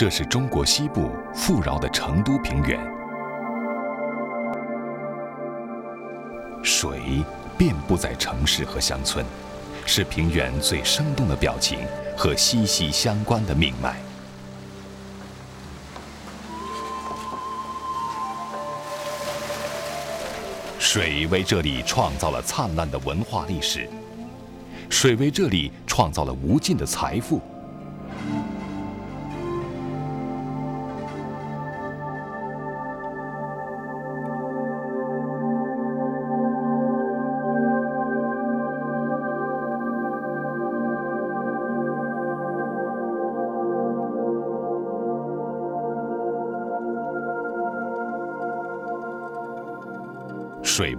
这是中国西部富饶的成都平原，水遍布在城市和乡村，是平原最生动的表情和息息相关的命脉。水为这里创造了灿烂的文化历史，水为这里创造了无尽的财富。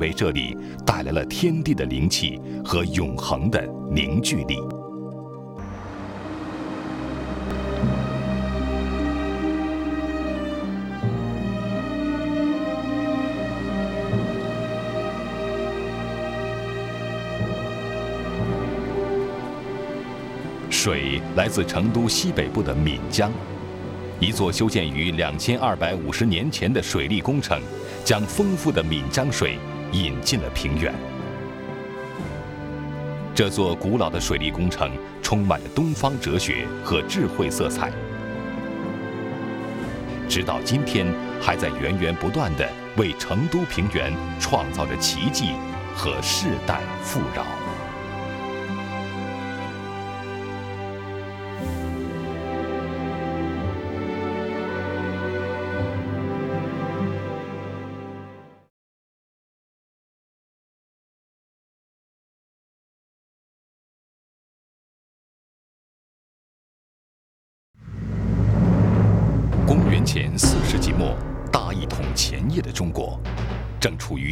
为这里带来了天地的灵气和永恒的凝聚力。水来自成都西北部的岷江，一座修建于两千二百五十年前的水利工程。将丰富的岷江水引进了平原。这座古老的水利工程充满了东方哲学和智慧色彩，直到今天还在源源不断地为成都平原创造着奇迹和世代富饶。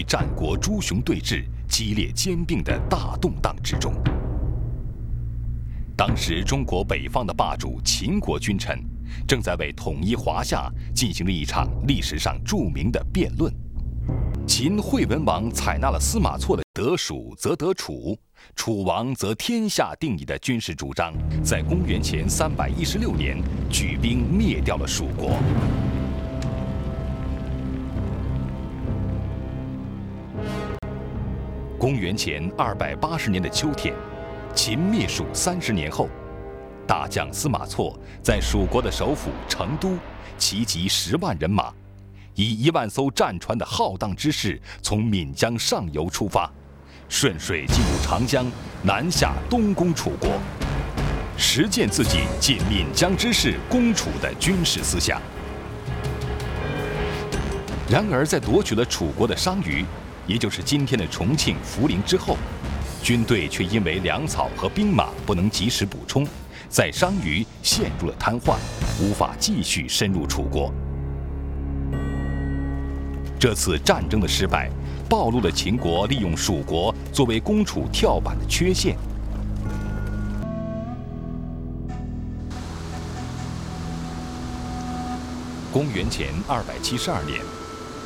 战国诸雄对峙、激烈兼并的大动荡之中。当时，中国北方的霸主秦国君臣，正在为统一华夏进行了一场历史上著名的辩论。秦惠文王采纳了司马错的“得蜀则得楚，楚王则天下定矣”的军事主张，在公元前三百一十六年举兵灭掉了蜀国。公元前二百八十年的秋天，秦灭蜀三十年后，大将司马错在蜀国的首府成都，齐集十万人马。以一万艘战船的浩荡之势，从岷江上游出发，顺水进入长江，南下东攻楚国，实践自己借岷江之势攻楚的军事思想。然而，在夺取了楚国的商於，也就是今天的重庆、涪陵之后，军队却因为粮草和兵马不能及时补充，在商於陷入了瘫痪，无法继续深入楚国。这次战争的失败，暴露了秦国利用蜀国作为攻楚跳板的缺陷。公元前二百七十二年，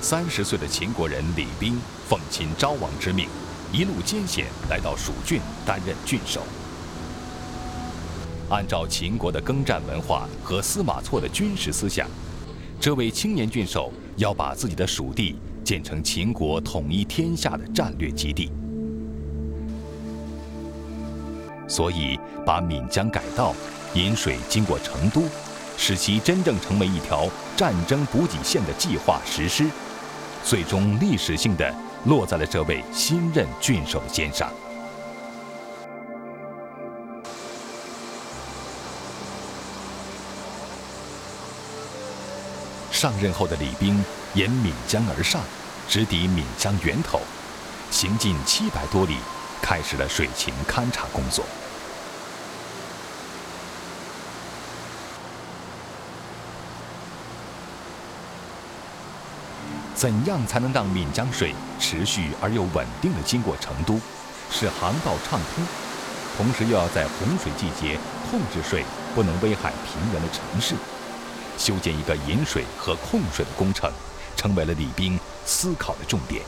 三十岁的秦国人李冰奉秦昭王之命，一路艰险来到蜀郡担任郡守。按照秦国的耕战文化和司马错的军事思想。这位青年郡守要把自己的蜀地建成秦国统一天下的战略基地，所以把岷江改道，引水经过成都，使其真正成为一条战争补给线的计划实施，最终历史性的落在了这位新任郡守的肩上。上任后的李冰沿岷江而上，直抵岷江源头，行进七百多里，开始了水情勘察工作。怎样才能让岷江水持续而又稳定地经过成都，使航道畅通，同时又要在洪水季节控制水不能危害平原的城市？修建一个引水和控水的工程，成为了李冰思考的重点。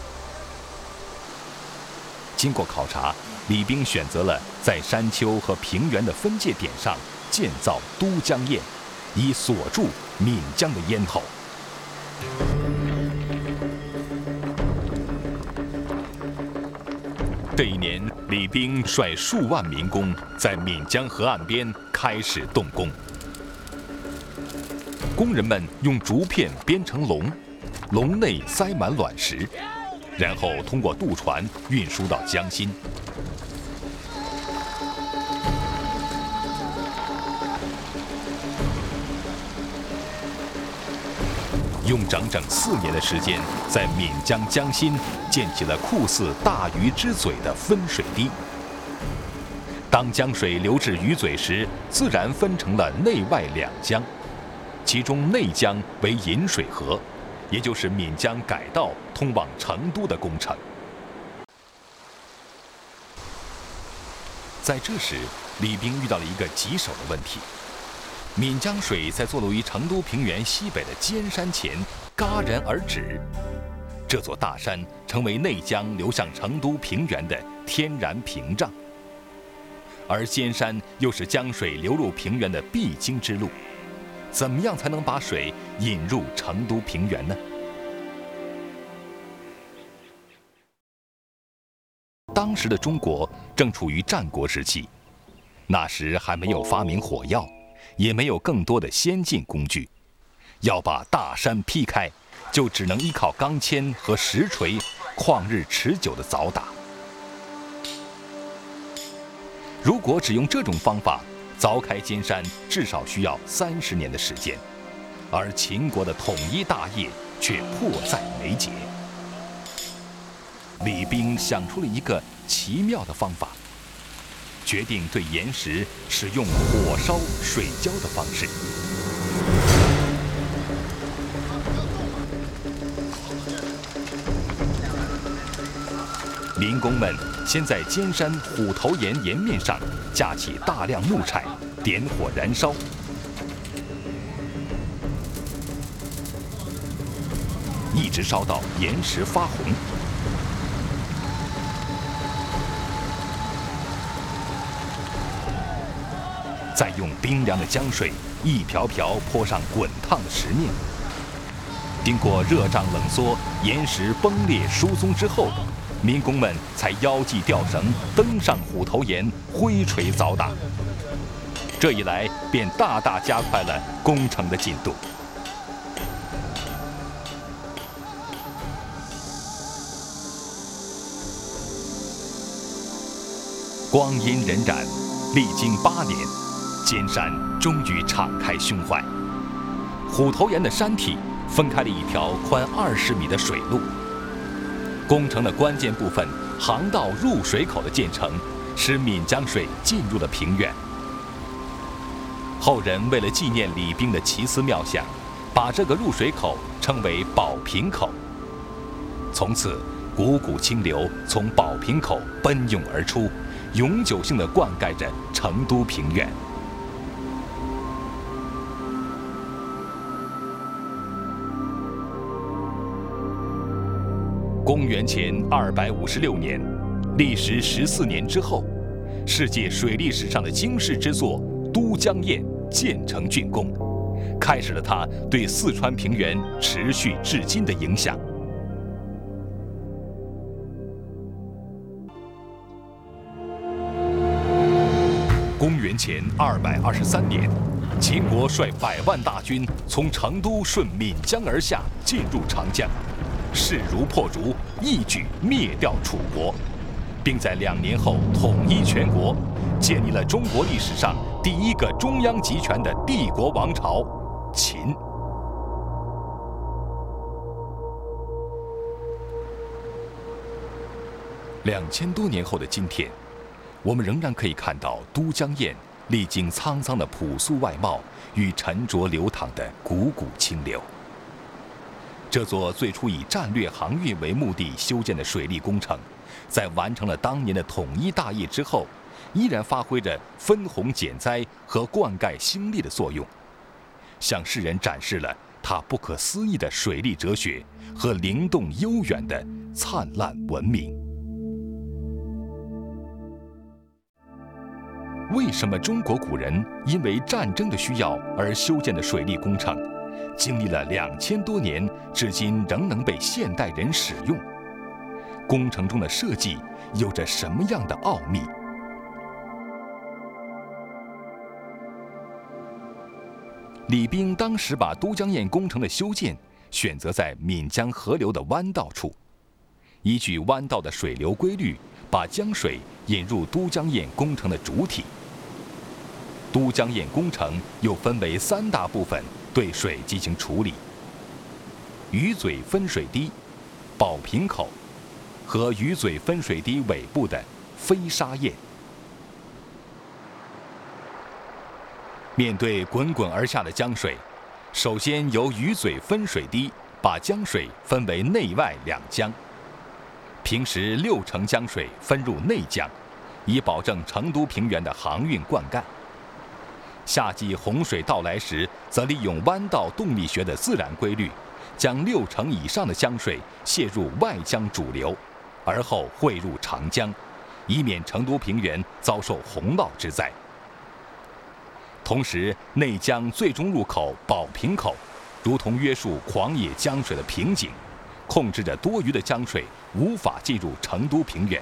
经过考察，李冰选择了在山丘和平原的分界点上建造都江堰，以锁住岷江的咽喉。这一年，李冰率数万民工在岷江河岸边开始动工。工人们用竹片编成笼，笼内塞满卵石，然后通过渡船运输到江心。用整整四年的时间，在岷江江心建起了酷似大鱼之嘴的分水堤。当江水流至鱼嘴时，自然分成了内外两江，其中内江为引水河，也就是岷江改道通往成都的工程。在这时，李冰遇到了一个棘手的问题。岷江水在坐落于成都平原西北的尖山前戛然而止，这座大山成为内江流向成都平原的天然屏障，而尖山又是江水流入平原的必经之路，怎么样才能把水引入成都平原呢？当时的中国正处于战国时期，那时还没有发明火药。也没有更多的先进工具，要把大山劈开，就只能依靠钢钎和石锤，旷日持久的凿打。如果只用这种方法凿开金山，至少需要三十年的时间，而秦国的统一大业却迫在眉睫。李冰想出了一个奇妙的方法。决定对岩石使用火烧、水浇的方式。民工们先在尖山虎头岩岩面上架起大量木柴，点火燃烧，一直烧到岩石发红。再用冰凉的江水一瓢瓢泼上滚烫的石面，经过热胀冷缩，岩石崩裂疏松之后，民工们才腰系吊绳登上虎头岩，挥锤凿打。这一来，便大大加快了工程的进度。光阴荏苒，历经八年。尖山终于敞开胸怀，虎头岩的山体分开了一条宽二十米的水路。工程的关键部分——航道入水口的建成，使岷江水进入了平原。后人为了纪念李冰的奇思妙想，把这个入水口称为宝瓶口。从此，汩汩清流从宝瓶口奔涌而出，永久性的灌溉着成都平原。公元前二百五十六年，历时十四年之后，世界水利史上的惊世之作——都江堰建成竣工，开始了它对四川平原持续至今的影响。公元前二百二十三年，秦国率百万大军从成都顺岷江而下，进入长江。势如破竹，一举灭掉楚国，并在两年后统一全国，建立了中国历史上第一个中央集权的帝国王朝——秦。两千多年后的今天，我们仍然可以看到都江堰历经沧桑的朴素外貌与沉着流淌的汩汩清流。这座最初以战略航运为目的修建的水利工程，在完成了当年的统一大业之后，依然发挥着分洪减灾和灌溉兴利的作用，向世人展示了它不可思议的水利哲学和灵动悠远的灿烂文明。为什么中国古人因为战争的需要而修建的水利工程？经历了两千多年，至今仍能被现代人使用。工程中的设计有着什么样的奥秘？李冰当时把都江堰工程的修建选择在岷江河流的弯道处，依据弯道的水流规律，把江水引入都江堰工程的主体。都江堰工程又分为三大部分，对水进行处理：鱼嘴分水堤、宝瓶口和鱼嘴分水堤尾部的飞沙堰。面对滚滚而下的江水，首先由鱼嘴分水堤把江水分为内外两江。平时六成江水分入内江，以保证成都平原的航运灌溉。夏季洪水到来时，则利用弯道动力学的自然规律，将六成以上的江水泄入外江主流，而后汇入长江，以免成都平原遭受洪涝之灾。同时，内江最终入口宝瓶口，如同约束狂野江水的瓶颈，控制着多余的江水无法进入成都平原，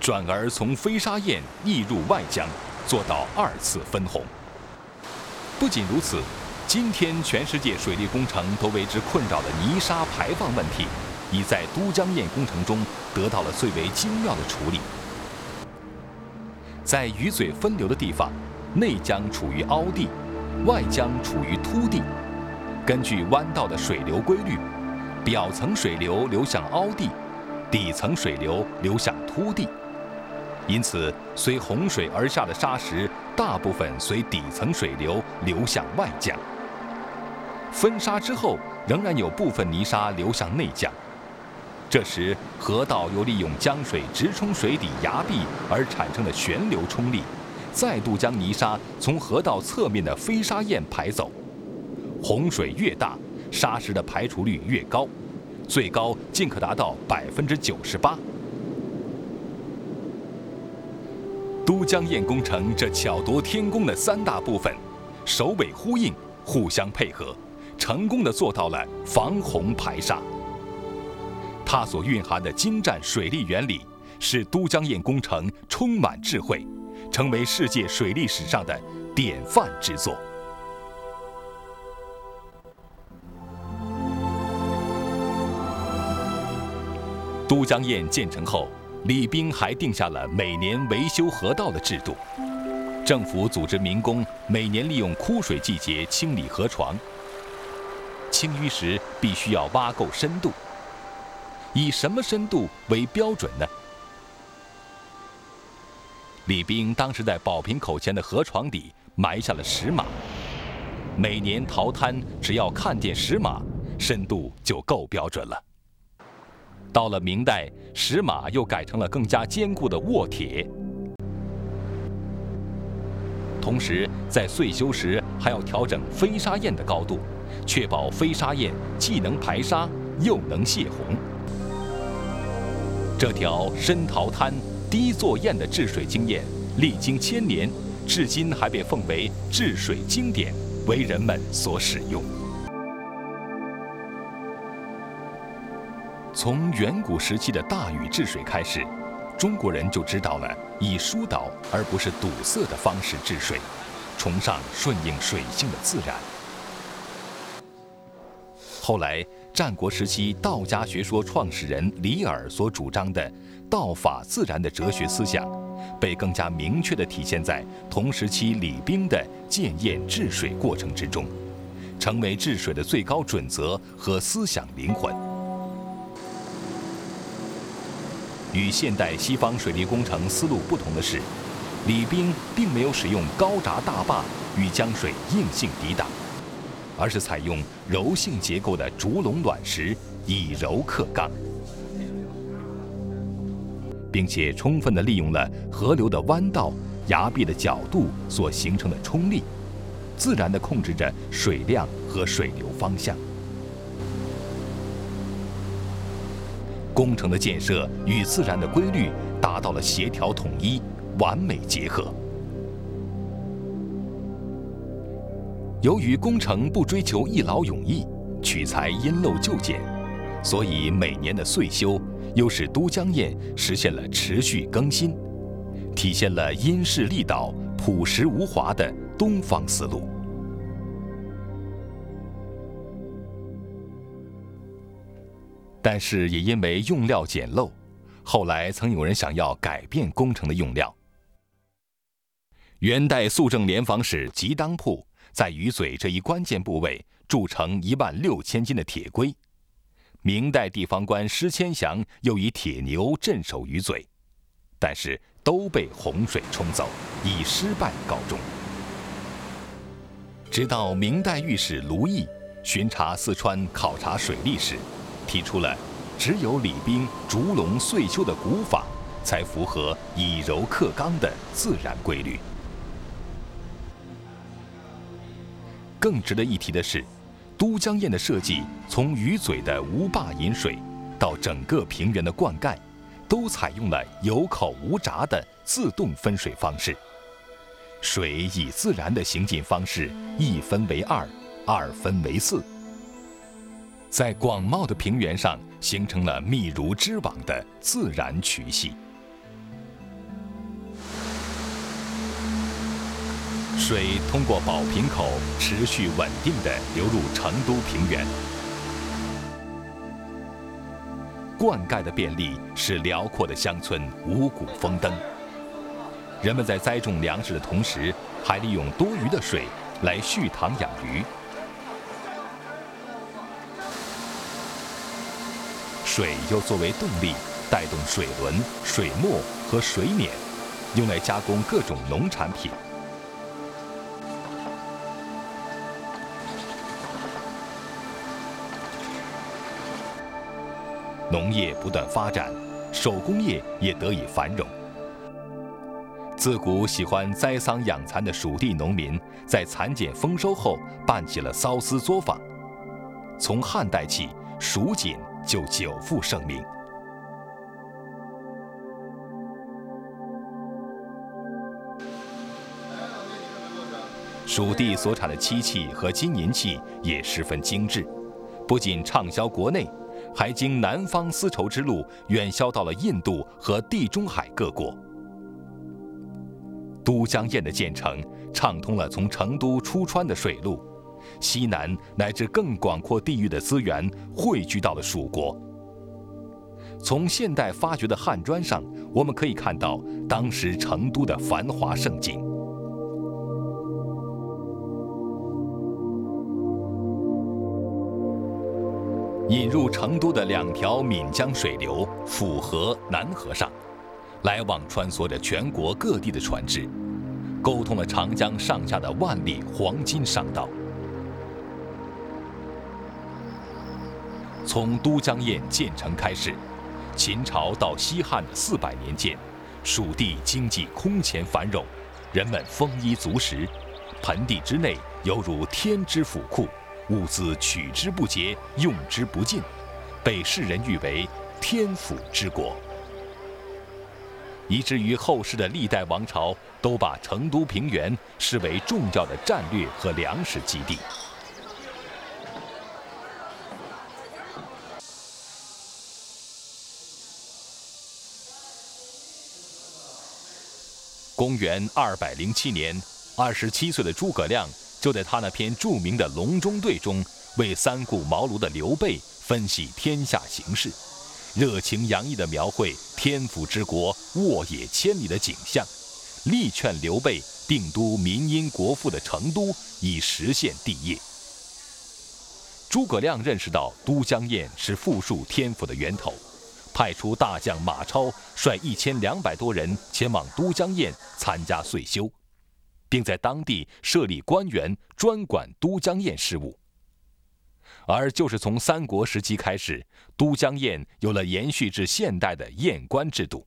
转而从飞沙堰溢入外江，做到二次分红。不仅如此，今天全世界水利工程都为之困扰的泥沙排放问题，已在都江堰工程中得到了最为精妙的处理。在鱼嘴分流的地方。内江处于凹地，外江处于凸地。根据弯道的水流规律，表层水流流向凹地，底层水流流向凸地。因此，随洪水而下的沙石大部分随底层水流流向外江。分沙之后，仍然有部分泥沙流向内江。这时，河道又利用江水直冲水底崖壁而产生的旋流冲力。再度将泥沙从河道侧面的飞沙堰排走，洪水越大，沙石的排除率越高，最高竟可达到百分之九十八。都江堰工程这巧夺天工的三大部分，首尾呼应，互相配合，成功的做到了防洪排沙。它所蕴含的精湛水利原理，使都江堰工程充满智慧。成为世界水利史上的典范之作。都江堰建成后，李冰还定下了每年维修河道的制度。政府组织民工每年利用枯水季节清理河床。清淤时必须要挖够深度。以什么深度为标准呢？李冰当时在宝瓶口前的河床底埋下了石马，每年淘滩只要看见石马，深度就够标准了。到了明代，石马又改成了更加坚固的卧铁。同时，在岁修时还要调整飞沙堰的高度，确保飞沙堰既能排沙又能泄洪。这条深淘滩。低作堰的治水经验，历经千年，至今还被奉为治水经典，为人们所使用。从远古时期的大禹治水开始，中国人就知道了以疏导而不是堵塞的方式治水，崇尚顺应水性的自然。后来，战国时期道家学说创始人李耳所主张的。道法自然的哲学思想，被更加明确地体现在同时期李冰的建堰治水过程之中，成为治水的最高准则和思想灵魂。与现代西方水利工程思路不同的是，李冰并没有使用高闸大坝与江水硬性抵挡，而是采用柔性结构的竹笼卵石，以柔克刚。并且充分地利用了河流的弯道、崖壁的角度所形成的冲力，自然地控制着水量和水流方向。工程的建设与自然的规律达到了协调统一、完美结合。由于工程不追求一劳永逸，取材因陋就简，所以每年的岁修又使都江堰实现了持续更新，体现了因势利导、朴实无华的东方思路。但是也因为用料简陋，后来曾有人想要改变工程的用料。元代肃政联防使吉当铺在鱼嘴这一关键部位铸成一万六千斤的铁龟，明代地方官施千祥又以铁牛镇守鱼嘴，但是都被洪水冲走，以失败告终。直到明代御史卢毅巡查四川考察水利时，提出了只有李冰逐龙岁修的古法，才符合以柔克刚的自然规律。更值得一提的是，都江堰的设计，从鱼嘴的无坝引水，到整个平原的灌溉，都采用了有口无闸的自动分水方式。水以自然的行进方式，一分为二，二分为四，在广袤的平原上形成了密如织网的自然渠系。水通过宝瓶口持续稳定地流入成都平原，灌溉的便利使辽阔的乡村五谷丰登。人们在栽种粮食的同时，还利用多余的水来蓄塘养鱼。水又作为动力，带动水轮、水磨和水碾，用来加工各种农产品。农业不断发展，手工业也得以繁荣。自古喜欢栽桑养蚕的蜀地农民，在蚕茧丰收后办起了缫丝作坊。从汉代起，蜀锦就久负盛名。蜀地所产的漆器和金银器也十分精致，不仅畅销国内。还经南方丝绸之路远销到了印度和地中海各国。都江堰的建成，畅通了从成都出川的水路，西南乃至更广阔地域的资源汇聚到了蜀国。从现代发掘的汉砖上，我们可以看到当时成都的繁华盛景。引入成都的两条岷江水流府河、南河上，来往穿梭着全国各地的船只，沟通了长江上下的万里黄金商道。从都江堰建成开始，秦朝到西汉的四百年间，蜀地经济空前繁荣，人们丰衣足食，盆地之内犹如天之府库。物资取之不竭，用之不尽，被世人誉为天府之国，以至于后世的历代王朝都把成都平原视为重要的战略和粮食基地。公元二百零七年，二十七岁的诸葛亮。就在他那篇著名的《隆中对》中，为三顾茅庐的刘备分析天下形势，热情洋溢地描绘天府之国沃野千里的景象，力劝刘备定都民殷国富的成都，以实现帝业。诸葛亮认识到都江堰是富庶天府的源头，派出大将马超率一千两百多人前往都江堰参加岁修。并在当地设立官员，专管都江堰事务。而就是从三国时期开始，都江堰有了延续至现代的堰官制度。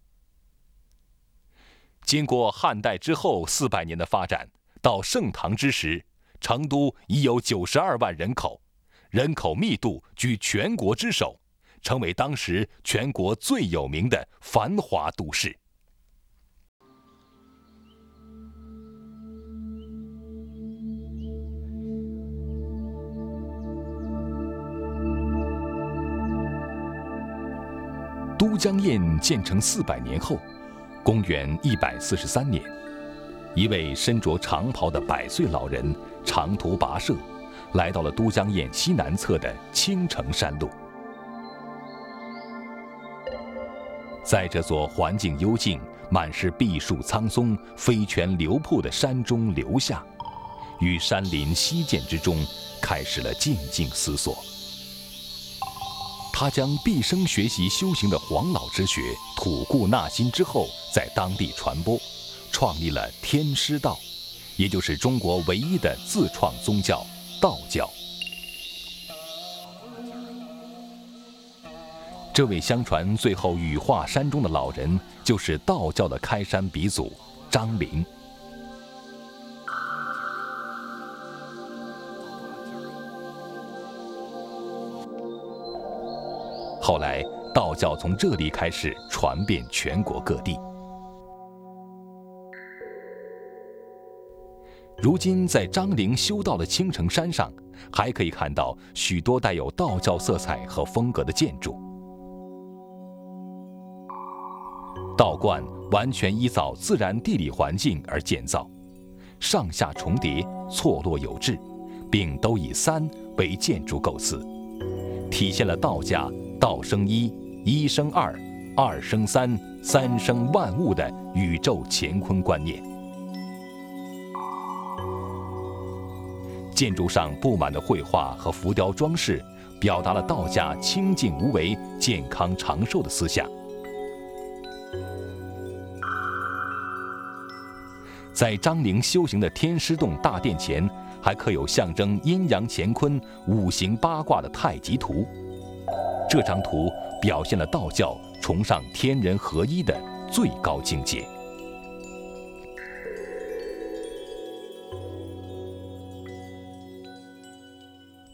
经过汉代之后四百年的发展，到盛唐之时，成都已有九十二万人口，人口密度居全国之首，成为当时全国最有名的繁华都市。都江堰建成四百年后，公元一百四十三年，一位身着长袍的百岁老人长途跋涉，来到了都江堰西南侧的青城山路。在这座环境幽静、满是碧树苍松、飞泉流瀑的山中留下，于山林溪涧之中，开始了静静思索。他将毕生学习修行的黄老之学吐故纳新之后，在当地传播，创立了天师道，也就是中国唯一的自创宗教——道教。这位相传最后羽化山中的老人，就是道教的开山鼻祖张陵。后来，道教从这里开始传遍全国各地。如今，在张陵修道的青城山上，还可以看到许多带有道教色彩和风格的建筑。道观完全依照自然地理环境而建造，上下重叠，错落有致，并都以三为建筑构思，体现了道家“道生一，一生二，二生三，三生万物”的宇宙乾坤观念。建筑上布满的绘画和浮雕装饰，表达了道家清净无为、健康长寿的思想。在张陵修行的天师洞大殿前，还刻有象征阴阳乾坤、五行八卦的太极图。这张图表现了道教崇尚天人合一的最高境界。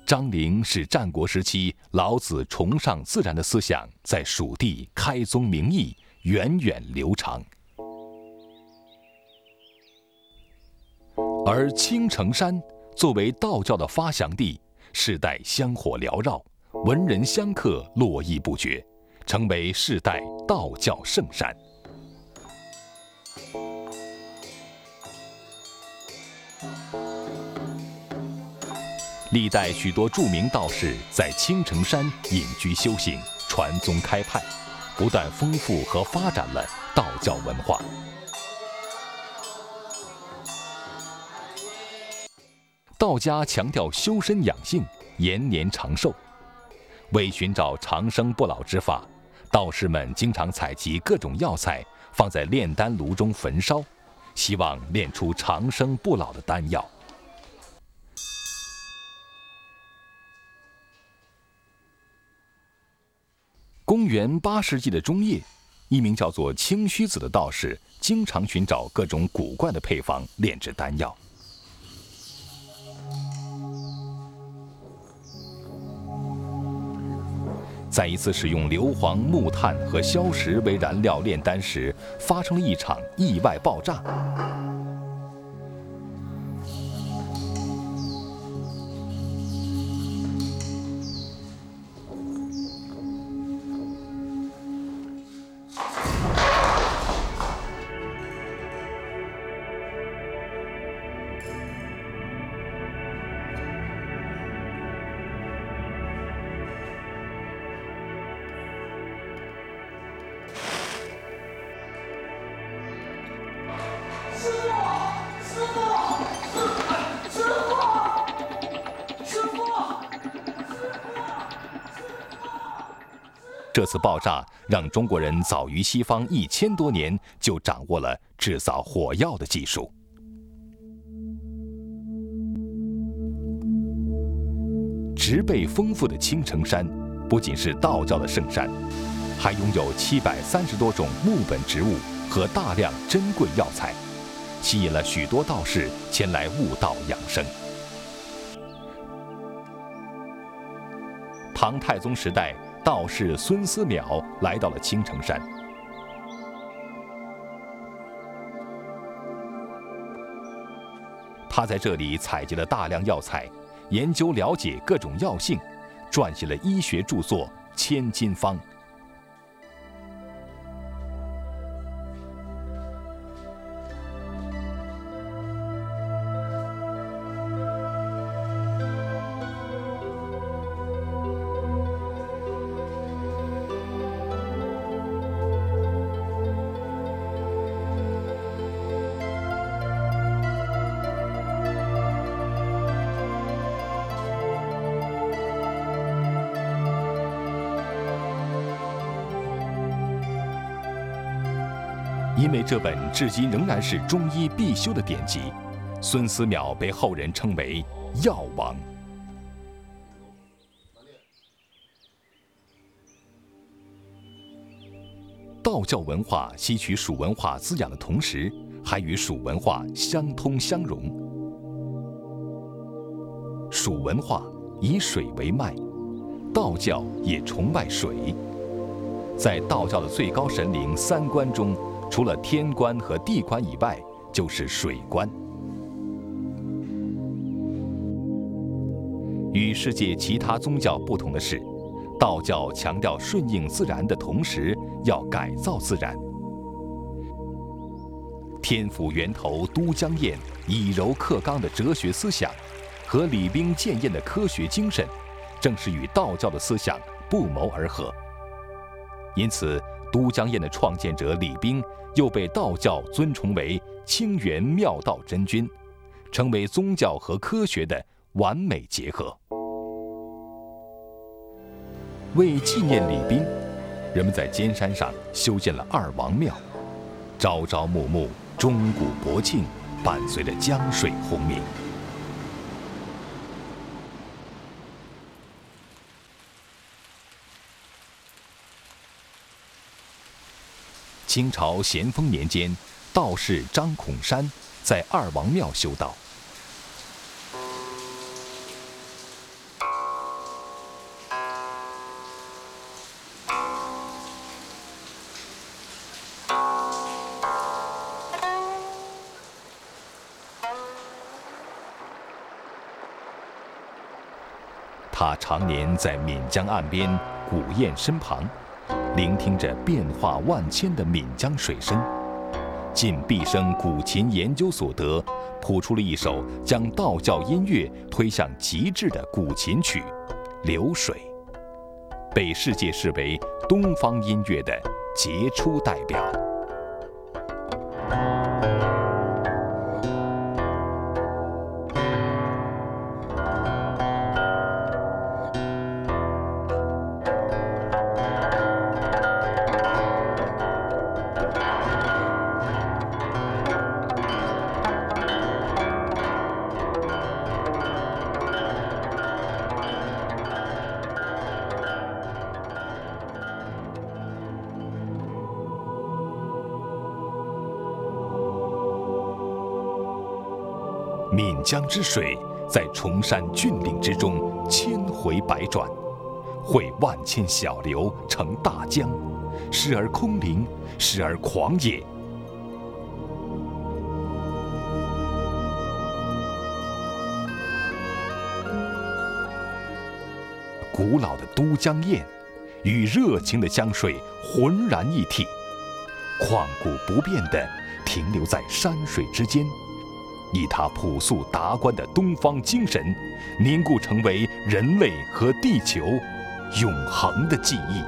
张陵是战国时期老子崇尚自然的思想在蜀地开宗明义、源远流长。而青城山作为道教的发祥地，世代香火缭绕，文人香客络绎不绝，成为世代道教圣山。历代许多著名道士在青城山隐居修行、传宗开派，不断丰富和发展了道教文化。道家强调修身养性、延年长寿，为寻找长生不老之法，道士们经常采集各种药材，放在炼丹炉中焚烧，希望炼出长生不老的丹药。公元八世纪的中叶，一名叫做清虚子的道士，经常寻找各种古怪的配方炼制丹药。在一次使用硫磺、木炭和硝石为燃料炼丹时，发生了一场意外爆炸。这次爆炸让中国人早于西方一千多年就掌握了制造火药的技术。植被丰富的青城山不仅是道教的圣山，还拥有七百三十多种木本植物和大量珍贵药材，吸引了许多道士前来悟道养生。唐太宗时代。道士孙思邈来到了青城山，他在这里采集了大量药材，研究了解各种药性，撰写了医学著作《千金方》。这本至今仍然是中医必修的典籍，孙思邈被后人称为“药王”。道教文化吸取蜀文化滋养的同时，还与蜀文化相通相融。蜀文化以水为脉，道教也崇拜水。在道教的最高神灵三官中，除了天官和地官以外，就是水官。与世界其他宗教不同的是。道教强调顺应自然的同时，要改造自然。天府源头都江堰以柔克刚的哲学思想，和李冰建堰的科学精神，正是与道教的思想不谋而合。因此，都江堰的创建者李冰又被道教尊崇为清源妙道真君，成为宗教和科学的完美结合。为纪念李冰，人们在尖山上修建了二王庙，朝朝暮暮，钟鼓博磬，伴随着江水轰鸣。清朝咸丰年间，道士张孔山在二王庙修道。他常年在岷江岸边古堰身旁，聆听着变化万千的闽江水声，尽毕生古琴研究所得，谱出了一首将道教音乐推向极致的古琴曲《流水》，被世界视为东方音乐的杰出代表。之水在崇山峻岭之中千回百转，汇万千小流成大江，时而空灵，时而狂野。古老的都江堰与热情的江水浑然一体，旷古不变地停留在山水之间。以他朴素达观的东方精神，凝固成为人类和地球永恒的记忆。